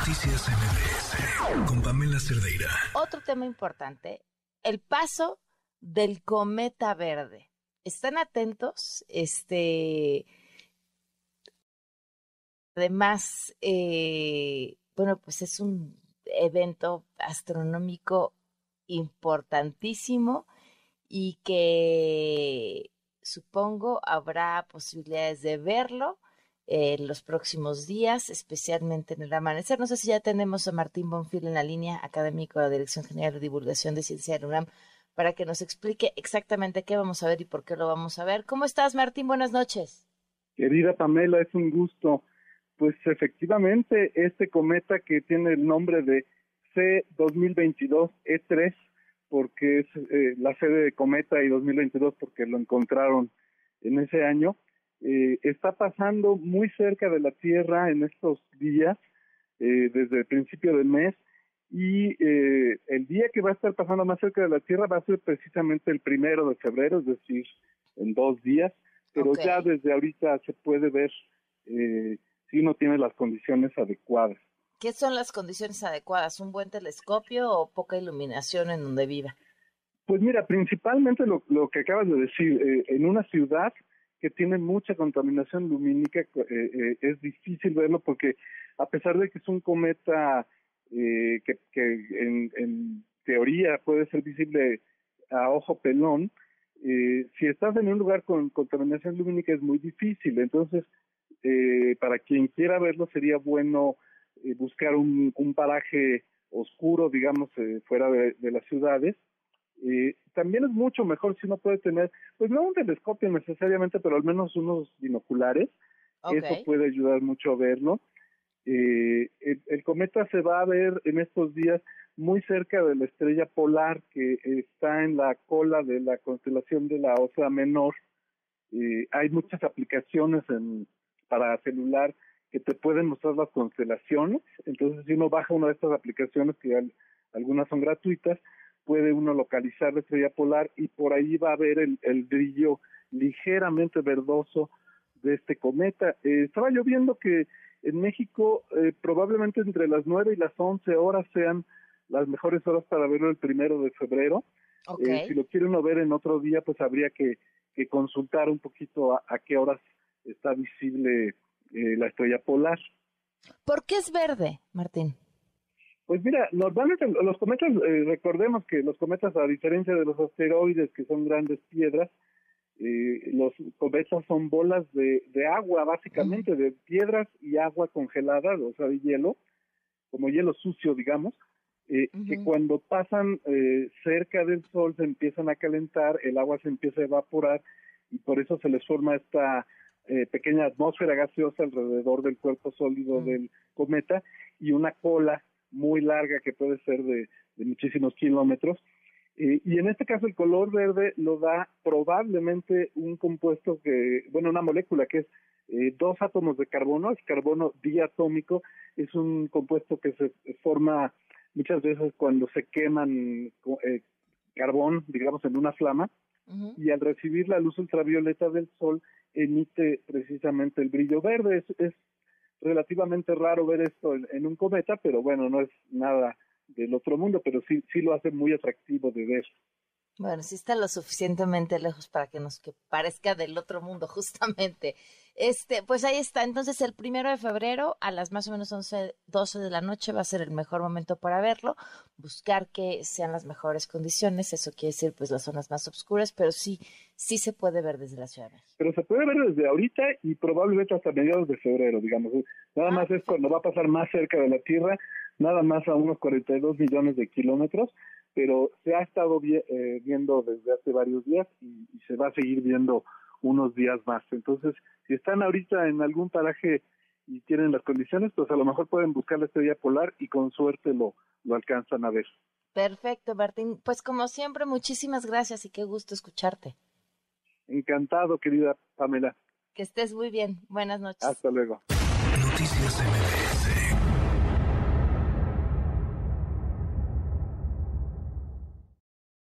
Noticias MBS con Pamela Cerdeira. Otro tema importante, el paso del cometa verde. Están atentos, este... Además, eh, bueno, pues es un evento astronómico importantísimo y que supongo habrá posibilidades de verlo en los próximos días, especialmente en el amanecer. No sé si ya tenemos a Martín Bonfil en la línea académico de la Dirección General de Divulgación de Ciencia de UNAM para que nos explique exactamente qué vamos a ver y por qué lo vamos a ver. ¿Cómo estás, Martín? Buenas noches. Querida Pamela, es un gusto. Pues efectivamente, este cometa que tiene el nombre de C2022E3, porque es eh, la sede de cometa y 2022 porque lo encontraron en ese año, eh, está pasando muy cerca de la Tierra en estos días, eh, desde el principio del mes, y eh, el día que va a estar pasando más cerca de la Tierra va a ser precisamente el primero de febrero, es decir, en dos días, pero ya desde ahorita se puede ver si uno tiene las condiciones adecuadas. ¿Qué son las condiciones adecuadas? ¿Un buen telescopio o poca iluminación en donde viva? Pues mira, principalmente lo, lo que acabas de decir, en una ciudad que tiene mucha contaminación lumínica, eh, eh, es difícil verlo porque a pesar de que es un cometa eh, que, en, teoría puede ser visible a ojo pelón, si estás en un lugar con contaminación lumínica es muy difícil. Entonces, para quien quiera verlo sería bueno buscar un, paraje oscuro, digamos, fuera de las ciudades eh, también es mucho mejor si uno puede tener, pues no un telescopio necesariamente, pero al menos unos binoculares. Eso puede ayudar mucho a verlo. Eh, el, cometa se va a ver en estos días muy cerca de la estrella polar que está en la cola de la constelación de la Osa Menor. Eh, hay muchas aplicaciones en, para celular que te pueden mostrar las constelaciones. Entonces, si uno baja una de estas aplicaciones, que algunas son gratuitas, puede uno localizar la estrella polar y por ahí va a ver el, brillo ligeramente verdoso de este cometa. Eh, estaba yo viendo que en México eh, probablemente entre las 9 y las 11 horas sean las mejores horas para verlo el primero de febrero. Eh, si lo quiere uno ver en otro día, pues habría que, consultar un poquito a, a qué horas está visible la estrella polar. ¿Por qué es verde, Martín? Pues mira, normalmente los cometas, eh, recordemos que los cometas, a diferencia de los asteroides, que son grandes piedras, eh, los cometas son bolas de, agua, básicamente, de piedras y agua congelada, o sea, de hielo, como hielo sucio, digamos, eh, que cuando pasan cerca del Sol se empiezan a calentar, el agua se empieza a evaporar y por eso se les forma esta pequeña atmósfera gaseosa alrededor del cuerpo sólido del cometa y una cola muy larga que puede ser de, muchísimos kilómetros. Eh, y en este caso el color verde lo da probablemente un compuesto que, bueno, una molécula que es eh, dos átomos de carbono, es carbono diatómico, es un compuesto que se forma muchas veces cuando se queman eh, carbón, digamos, en una flama, y al recibir la luz ultravioleta del sol emite precisamente el brillo verde. Es, es relativamente raro ver esto en, un cometa, pero bueno, no es nada del otro mundo, pero sí, sí lo hace muy atractivo de ver. Bueno, sí está lo suficientemente lejos para que nos que parezca del otro mundo, justamente. Este, pues ahí está. Entonces, el primero de febrero a las más o menos 11, 12 de la noche va a ser el mejor momento para verlo. Buscar que sean las mejores condiciones. Eso quiere decir, pues, las zonas más oscuras, pero sí, sí se puede ver desde la ciudad. Pero se puede ver desde ahorita y probablemente hasta mediados de febrero, digamos. Nada ah, más es cuando va a pasar más cerca de la Tierra, nada más a unos 42 millones de kilómetros, pero se ha estado eh, viendo desde hace varios días y se va a seguir viendo unos días más. Entonces, si están ahorita en algún paraje y tienen las condiciones, pues a lo mejor pueden buscar la estrella polar y con suerte lo, lo alcanzan a ver. Perfecto, Martín. Pues como siempre, muchísimas gracias y qué gusto escucharte. Encantado, querida Pamela. Que estés muy bien. Buenas noches. Hasta luego. Noticias